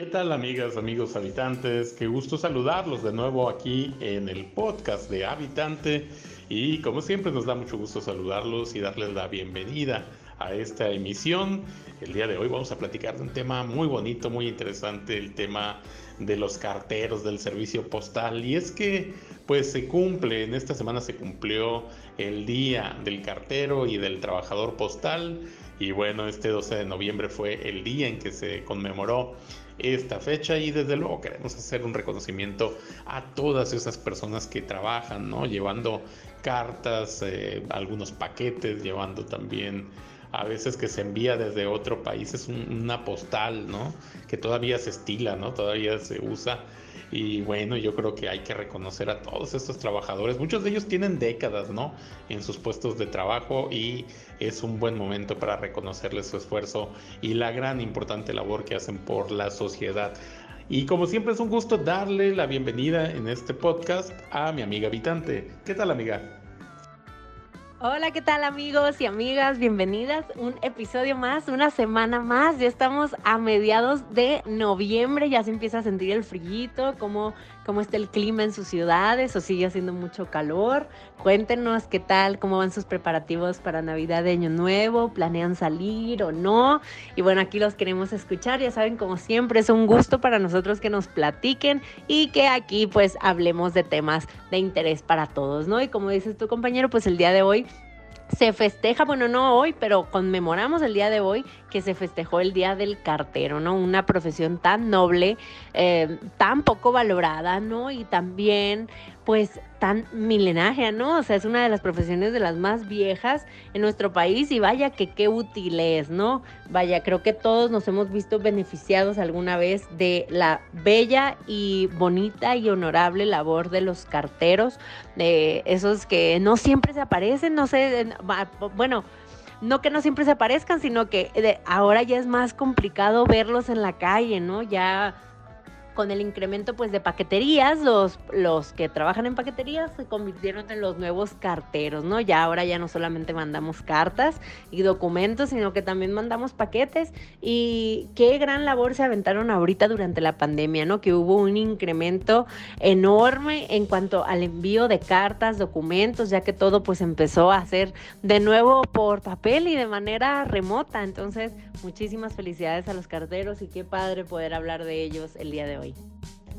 ¿Qué tal amigas, amigos habitantes? Qué gusto saludarlos de nuevo aquí en el podcast de Habitante y como siempre nos da mucho gusto saludarlos y darles la bienvenida a esta emisión. El día de hoy vamos a platicar de un tema muy bonito, muy interesante, el tema de los carteros del servicio postal. Y es que pues se cumple, en esta semana se cumplió el día del cartero y del trabajador postal. Y bueno, este 12 de noviembre fue el día en que se conmemoró esta fecha y desde luego queremos hacer un reconocimiento a todas esas personas que trabajan, ¿no? Llevando cartas, eh, algunos paquetes, llevando también a veces que se envía desde otro país, es una postal, ¿no? Que todavía se estila, ¿no? Todavía se usa. Y bueno, yo creo que hay que reconocer a todos estos trabajadores. Muchos de ellos tienen décadas, ¿no? En sus puestos de trabajo y es un buen momento para reconocerles su esfuerzo y la gran importante labor que hacen por la sociedad. Y como siempre es un gusto darle la bienvenida en este podcast a mi amiga habitante. ¿Qué tal amiga? Hola, ¿qué tal amigos y amigas? Bienvenidas. Un episodio más, una semana más. Ya estamos a mediados de noviembre, ya se empieza a sentir el frío, como cómo está el clima en sus ciudades o sigue haciendo mucho calor. Cuéntenos qué tal, cómo van sus preparativos para Navidad de Año Nuevo, planean salir o no. Y bueno, aquí los queremos escuchar, ya saben, como siempre, es un gusto para nosotros que nos platiquen y que aquí pues hablemos de temas de interés para todos, ¿no? Y como dices tu compañero, pues el día de hoy se festeja, bueno, no hoy, pero conmemoramos el día de hoy que se festejó el Día del Cartero, ¿no? Una profesión tan noble, eh, tan poco valorada, ¿no? Y también pues tan milenaria, ¿no? O sea, es una de las profesiones de las más viejas en nuestro país y vaya que qué útil es, ¿no? Vaya, creo que todos nos hemos visto beneficiados alguna vez de la bella y bonita y honorable labor de los carteros, de esos que no siempre se aparecen, no sé, bueno, no que no siempre se aparezcan, sino que ahora ya es más complicado verlos en la calle, ¿no? Ya con el incremento pues de paqueterías, los, los que trabajan en paqueterías se convirtieron en los nuevos carteros, ¿no? Ya ahora ya no solamente mandamos cartas y documentos, sino que también mandamos paquetes y qué gran labor se aventaron ahorita durante la pandemia, ¿no? Que hubo un incremento enorme en cuanto al envío de cartas, documentos, ya que todo pues empezó a hacer de nuevo por papel y de manera remota. Entonces, muchísimas felicidades a los carteros y qué padre poder hablar de ellos el día de hoy.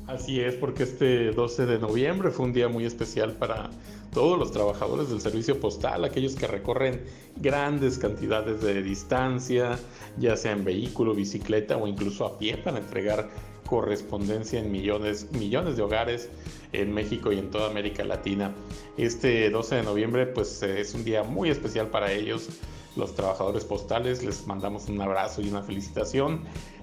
Así es, porque este 12 de noviembre fue un día muy especial para todos los trabajadores del servicio postal, aquellos que recorren grandes cantidades de distancia, ya sea en vehículo, bicicleta o incluso a pie para entregar correspondencia en millones, millones de hogares en México y en toda América Latina. Este 12 de noviembre pues es un día muy especial para ellos, los trabajadores postales, les mandamos un abrazo y una felicitación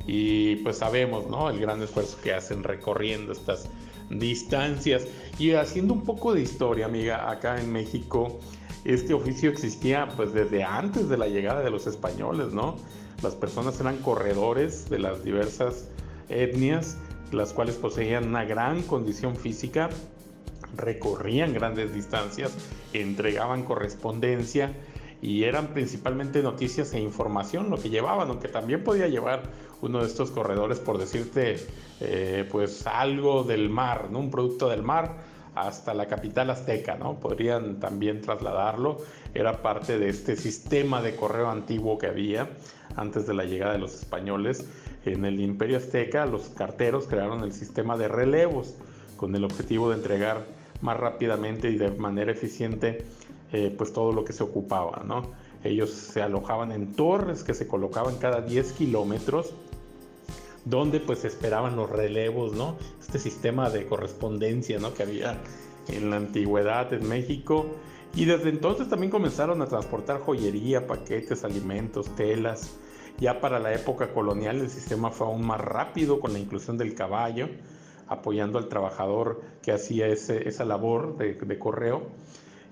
y pues sabemos, ¿no? El gran esfuerzo que hacen recorriendo estas distancias y haciendo un poco de historia, amiga, acá en México este oficio existía pues desde antes de la llegada de los españoles, ¿no? Las personas eran corredores de las diversas etnias, las cuales poseían una gran condición física, recorrían grandes distancias, entregaban correspondencia y eran principalmente noticias e información lo que llevaban, aunque también podía llevar uno de estos corredores, por decirte, eh, pues algo del mar, ¿no? Un producto del mar hasta la capital azteca, ¿no? Podrían también trasladarlo. Era parte de este sistema de correo antiguo que había antes de la llegada de los españoles. En el imperio azteca, los carteros crearon el sistema de relevos con el objetivo de entregar más rápidamente y de manera eficiente eh, pues todo lo que se ocupaba, ¿no? Ellos se alojaban en torres que se colocaban cada 10 kilómetros donde pues esperaban los relevos, ¿no? Este sistema de correspondencia, ¿no? Que había en la antigüedad en México. Y desde entonces también comenzaron a transportar joyería, paquetes, alimentos, telas. Ya para la época colonial el sistema fue aún más rápido con la inclusión del caballo, apoyando al trabajador que hacía esa labor de, de correo.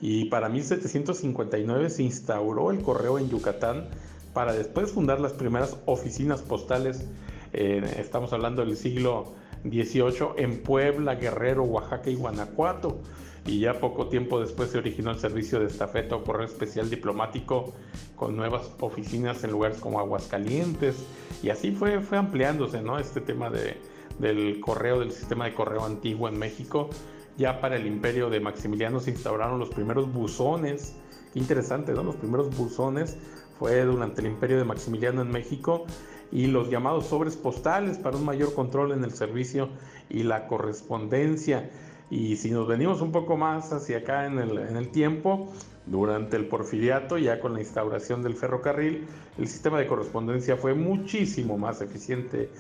Y para 1759 se instauró el correo en Yucatán para después fundar las primeras oficinas postales estamos hablando del siglo XVIII, en Puebla, Guerrero, Oaxaca y Guanajuato. y ya poco tiempo después se originó el servicio de estafeta o correo especial diplomático con nuevas oficinas en lugares como Aguascalientes y así fue, fue ampliándose ¿no? este tema de, del correo, del sistema de correo antiguo en México. Ya para el imperio de Maximiliano se instauraron los primeros buzones, interesante, ¿no? Los primeros buzones fue durante el imperio de Maximiliano en México y los llamados sobres postales para un mayor control en el servicio y la correspondencia. Y si nos venimos un poco más hacia acá en el, en el tiempo, durante el porfiriato, ya con la instauración del ferrocarril, el sistema de correspondencia fue muchísimo más eficiente,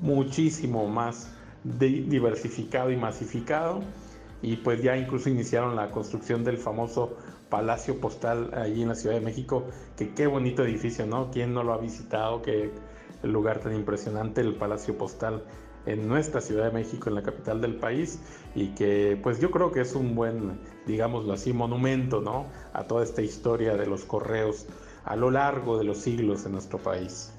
muchísimo más diversificado y masificado. Y pues ya incluso iniciaron la construcción del famoso Palacio Postal allí en la Ciudad de México, que qué bonito edificio, ¿no? ¿Quién no lo ha visitado? Qué lugar tan impresionante, el Palacio Postal en nuestra Ciudad de México, en la capital del país, y que pues yo creo que es un buen, digámoslo así, monumento, ¿no? A toda esta historia de los correos a lo largo de los siglos en nuestro país.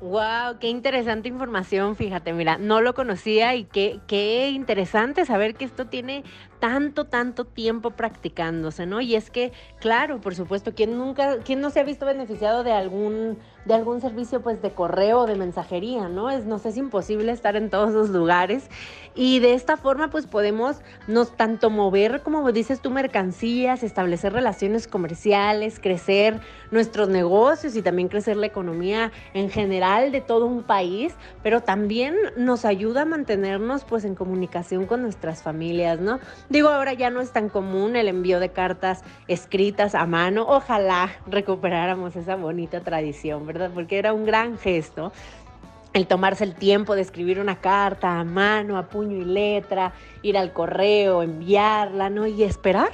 Wow, qué interesante información, fíjate, mira, no lo conocía y qué interesante saber que esto tiene tanto, tanto tiempo practicándose, ¿no? Y es que, claro, por supuesto, ¿quién nunca, quién no se ha visto beneficiado de algún, de algún servicio pues de correo de mensajería, ¿no? Es, nos es imposible estar en todos los lugares y de esta forma pues podemos nos tanto mover, como dices tú, mercancías, establecer relaciones comerciales, crecer nuestros negocios y también crecer la economía en general de todo un país, pero también nos ayuda a mantenernos pues en comunicación con nuestras familias, ¿no? Digo, ahora ya no es tan común el envío de cartas escritas a mano. Ojalá recuperáramos esa bonita tradición, ¿verdad? Porque era un gran gesto el tomarse el tiempo de escribir una carta a mano, a puño y letra, ir al correo, enviarla, ¿no? Y esperar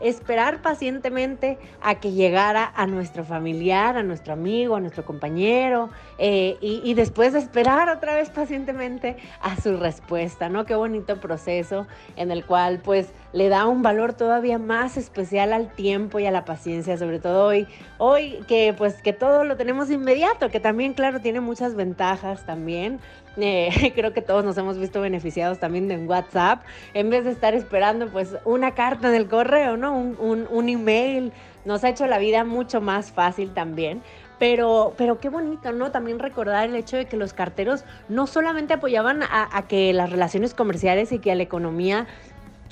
esperar pacientemente a que llegara a nuestro familiar, a nuestro amigo, a nuestro compañero, eh, y, y, después esperar otra vez pacientemente a su respuesta, ¿no? Qué bonito proceso en el cual pues le da un valor todavía más especial al tiempo y a la paciencia, sobre todo hoy, hoy que pues que todo lo tenemos inmediato, que también claro tiene muchas ventajas también, eh, creo que todos nos hemos visto beneficiados también de WhatsApp, en vez de estar esperando pues una carta del correo, ¿no? Un, un, un email, nos ha hecho la vida mucho más fácil también. Pero, pero qué bonito, ¿no? También recordar el hecho de que los carteros no solamente apoyaban a, a que las relaciones comerciales y que a la economía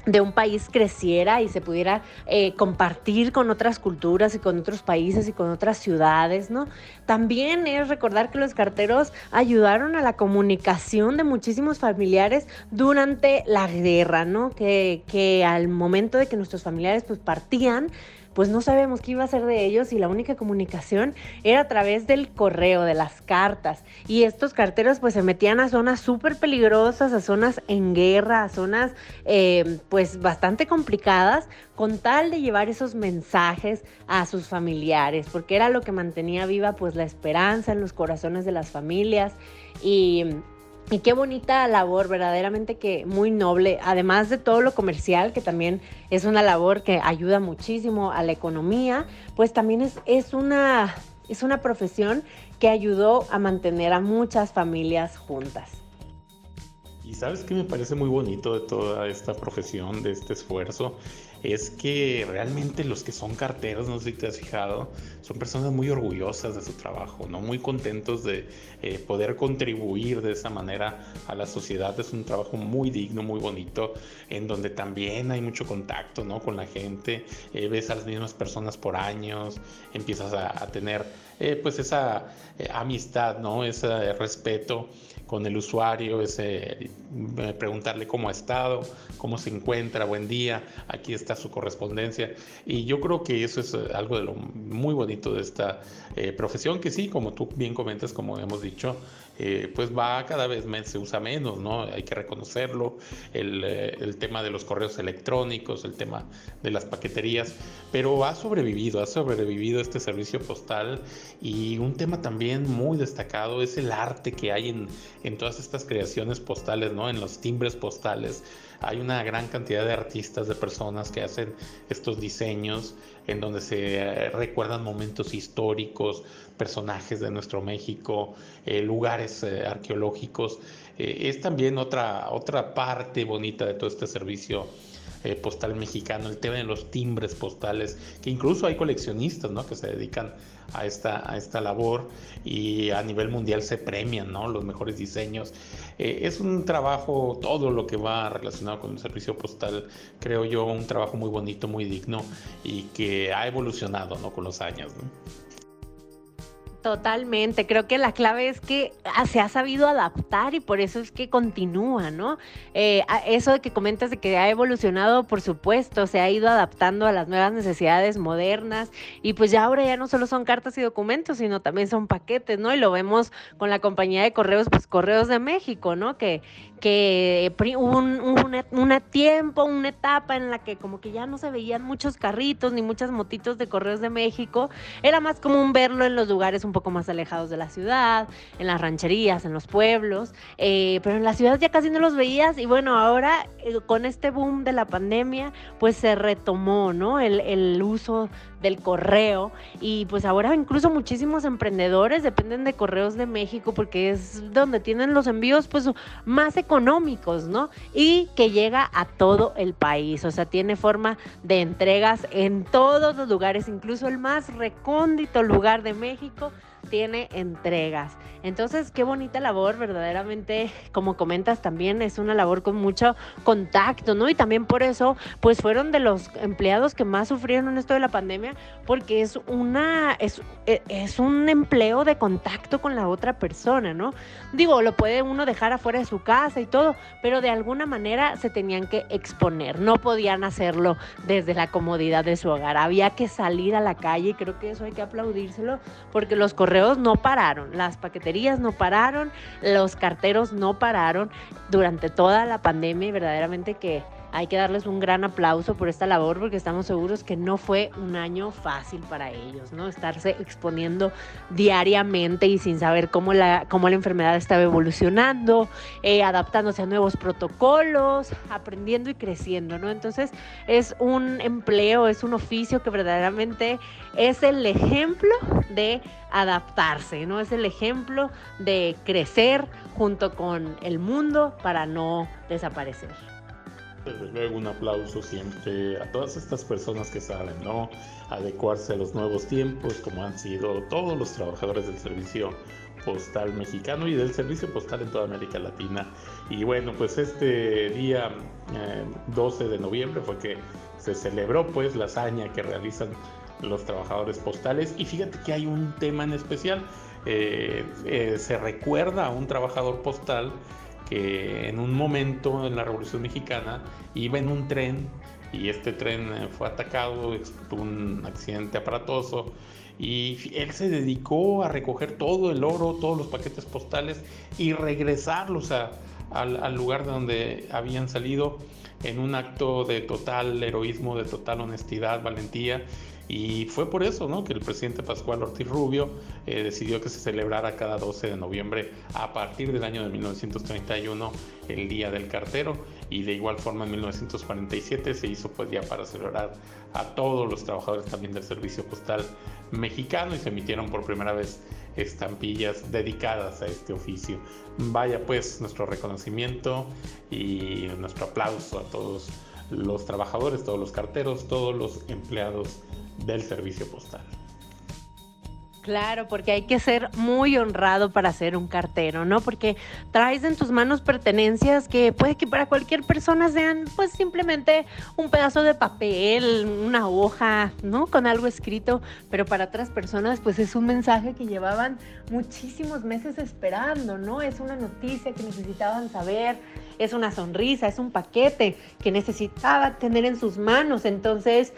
de un país creciera y se pudiera eh, compartir con otras culturas y con otros países y con otras ciudades, ¿no? También es recordar que los carteros ayudaron a la comunicación de muchísimos familiares durante la guerra, ¿no? Que, que al momento de que nuestros familiares pues partían, pues no sabemos qué iba a ser de ellos y la única comunicación era a través del correo, de las cartas. Y estos carteros pues se metían a zonas súper peligrosas, a zonas en guerra, a zonas eh, pues bastante complicadas, con tal de llevar esos mensajes a sus familiares, porque era lo que mantenía viva pues la esperanza en los corazones de las familias y y qué bonita labor, verdaderamente que muy noble, además de todo lo comercial, que también es una labor que ayuda muchísimo a la economía, pues también es, es, una, es una profesión que ayudó a mantener a muchas familias juntas. Y sabes que me parece muy bonito de toda esta profesión, de este esfuerzo, es que realmente los que son carteros, no sé si te has fijado, son personas muy orgullosas de su trabajo, ¿no? Muy contentos de eh, poder contribuir de esa manera a la sociedad. Es un trabajo muy digno, muy bonito, en donde también hay mucho contacto, ¿no? Con la gente, eh, ves a las mismas personas por años, empiezas a, tener eh, pues esa amistad, ¿no? Ese respeto con el usuario, ese preguntarle cómo ha estado, cómo se encuentra, buen día, aquí está su correspondencia. Y yo creo que eso es algo de lo muy bonito de esta eh, profesión, que sí, como tú bien comentas, como hemos dicho, eh, pues va cada vez más, se usa menos, ¿no? Hay que reconocerlo, el, eh, el, tema de los correos electrónicos, el tema de las paqueterías, pero ha sobrevivido, ha sobrevivido este servicio postal y un tema también muy destacado es el arte que hay en todas estas creaciones postales, ¿no? En los timbres postales. Hay una gran cantidad de artistas, de personas que hacen estos diseños en donde se eh, recuerdan momentos históricos, personajes de nuestro México, eh, lugares eh, arqueológicos. es también otra, otra parte bonita de todo este servicio eh, postal mexicano, el tema de los timbres postales, que incluso hay coleccionistas ¿no? que se dedican a esta, a esta labor y a nivel mundial se premian ¿no? los mejores diseños. Eh, es un trabajo, todo lo que va relacionado con el servicio postal, creo yo, un trabajo muy bonito, muy digno y que ha evolucionado ¿no? con los años. Totalmente, creo que la clave es que ah, se ha sabido adaptar y por eso es que continúa, ¿no? Eh, eso de que comentas de que ha evolucionado, por supuesto, se ha ido adaptando a las nuevas necesidades modernas y pues ya ahora ya no solo son cartas y documentos, sino también son paquetes, ¿no? Y lo vemos con la compañía de correos, pues Correos de México, ¿no? Que, que hubo un, un, tiempo, una etapa en la que como que ya no se veían muchos carritos ni muchas motitos de Correos de México, era más común verlo en los lugares un poco más alejados de la ciudad, en las rancherías, en los pueblos, eh, pero en la ciudad ya casi no los veías y bueno, ahora eh, con este boom de la pandemia, pues se retomó, ¿no? El, el uso del correo y pues ahora incluso muchísimos emprendedores dependen de Correos de México porque es donde tienen los envíos pues más económicos, ¿no? Y que llega a todo el país, o sea, tiene forma de entregas en todos los lugares, incluso el más recóndito lugar de México tiene entregas. Entonces, qué bonita labor, verdaderamente, como comentas también, es una labor con mucho contacto, ¿no? Y también por eso, pues fueron de los empleados que más sufrieron en esto de la pandemia, porque es una, es, e, es un empleo de contacto con la otra persona, ¿no? Digo, lo puede uno dejar afuera de su casa y todo, pero de alguna manera se tenían que exponer, no podían hacerlo desde la comodidad de su hogar, había que salir a la calle y creo que eso hay que aplaudírselo, porque los correos no pararon, las paqueterías no pararon, los carteros no pararon durante toda la pandemia y verdaderamente que hay que darles un gran aplauso por esta labor porque estamos seguros que no fue un año fácil para ellos, ¿no? Estarse exponiendo diariamente y sin saber cómo la, cómo la enfermedad estaba evolucionando, eh, adaptándose a nuevos protocolos, aprendiendo y creciendo, ¿no? Entonces es un empleo, es un oficio que verdaderamente es el ejemplo de adaptarse, ¿no? Es el ejemplo de crecer junto con el mundo para no desaparecer. Desde luego un aplauso siempre a todas estas personas que saben, ¿no? Adecuarse a los nuevos tiempos, como han sido todos los trabajadores del servicio postal mexicano y del servicio postal en toda América Latina. Y bueno, pues este día 12 eh, de noviembre fue que se celebró pues la hazaña que realizan los trabajadores postales y fíjate que hay un tema en especial, eh, eh, se recuerda a un trabajador postal que en un momento en la Revolución Mexicana iba en un tren y este tren eh, fue atacado, tuvo un accidente aparatoso y él se dedicó a recoger todo el oro, todos los paquetes postales y regresarlos al, lugar de donde habían salido en un acto de total heroísmo, de total honestidad, valentía y fue por eso ¿no? que el presidente Pascual Ortiz Rubio eh, decidió que se celebrara cada 12 de noviembre a partir del año de 1931 el Día del Cartero y de igual forma en 1947 se hizo pues ya para celebrar a todos los trabajadores también del servicio postal mexicano y se emitieron por primera vez estampillas dedicadas a este oficio. Vaya pues nuestro reconocimiento y nuestro aplauso a todos los trabajadores, todos los carteros, todos los empleados del servicio postal. Claro, porque hay que ser muy honrado para ser un cartero, ¿no? Porque traes en tus manos pertenencias que puede que para cualquier persona sean pues simplemente un pedazo de papel, una hoja, ¿no? Con algo escrito, pero para otras personas pues es un mensaje que llevaban muchísimos meses esperando, ¿no? Es una noticia que necesitaban saber, es una sonrisa, es un paquete que necesitaba tener en sus manos, entonces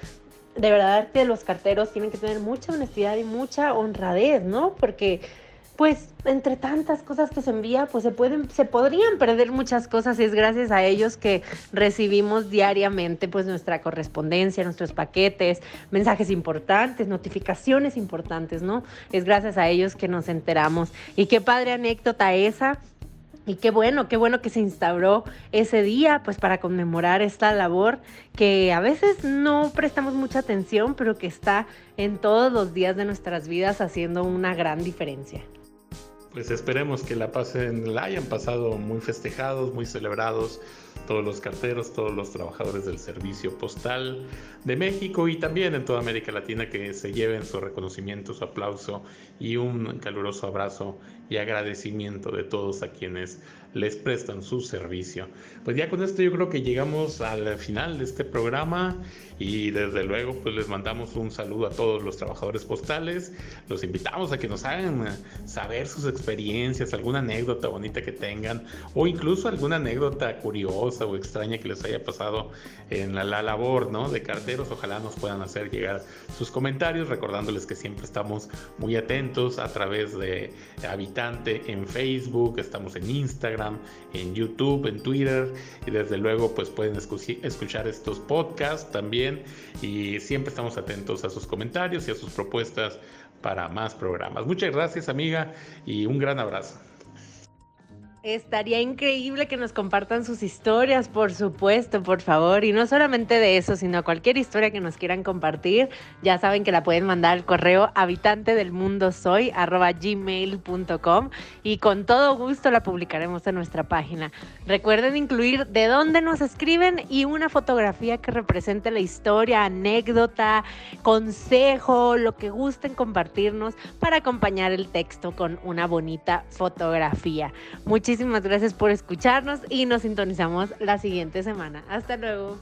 de verdad que los carteros tienen que tener mucha honestidad y mucha honradez, ¿no? Porque pues entre tantas cosas que se envía, pues se pueden, se podrían perder muchas cosas y es gracias a ellos que recibimos diariamente pues nuestra correspondencia, nuestros paquetes, mensajes importantes, notificaciones importantes, ¿no? Es gracias a ellos que nos enteramos. Y qué padre anécdota esa y qué bueno, qué bueno que se instauró ese día, pues para conmemorar esta labor que a veces no prestamos mucha atención, pero que está en todos los días de nuestras vidas haciendo una gran diferencia. Pues esperemos que la pasen, la hayan pasado muy festejados, muy celebrados, todos los carteros, todos los trabajadores del servicio postal de México y también en toda América Latina que se lleven su reconocimiento, su aplauso y un caluroso abrazo y agradecimiento de todos a quienes les prestan su servicio. Pues ya con esto yo creo que llegamos al final de este programa y desde luego pues les mandamos un saludo a todos los trabajadores postales. Los invitamos a que nos hagan saber sus experiencias, alguna anécdota bonita que tengan o incluso alguna anécdota curiosa o extraña que les haya pasado en la, la labor ¿no? de carteros. Ojalá nos puedan hacer llegar sus comentarios recordándoles que siempre estamos muy atentos a través de Habitante en Facebook, estamos en Instagram, en YouTube, en Twitter y desde luego pues pueden escuchar estos podcasts también y siempre estamos atentos a sus comentarios y a sus propuestas para más programas. Muchas gracias amiga y un gran abrazo. Estaría increíble que nos compartan sus historias, por supuesto, por favor. Y no solamente de eso, sino cualquier historia que nos quieran compartir. Ya saben que la pueden mandar al correo habitante del mundo soy gmail.com y con todo gusto la publicaremos en nuestra página. Recuerden incluir de dónde nos escriben y una fotografía que represente la historia, anécdota, consejo, lo que gusten compartirnos para acompañar el texto con una bonita fotografía. Muchísimas gracias por escucharnos y nos sintonizamos la siguiente semana. Hasta luego.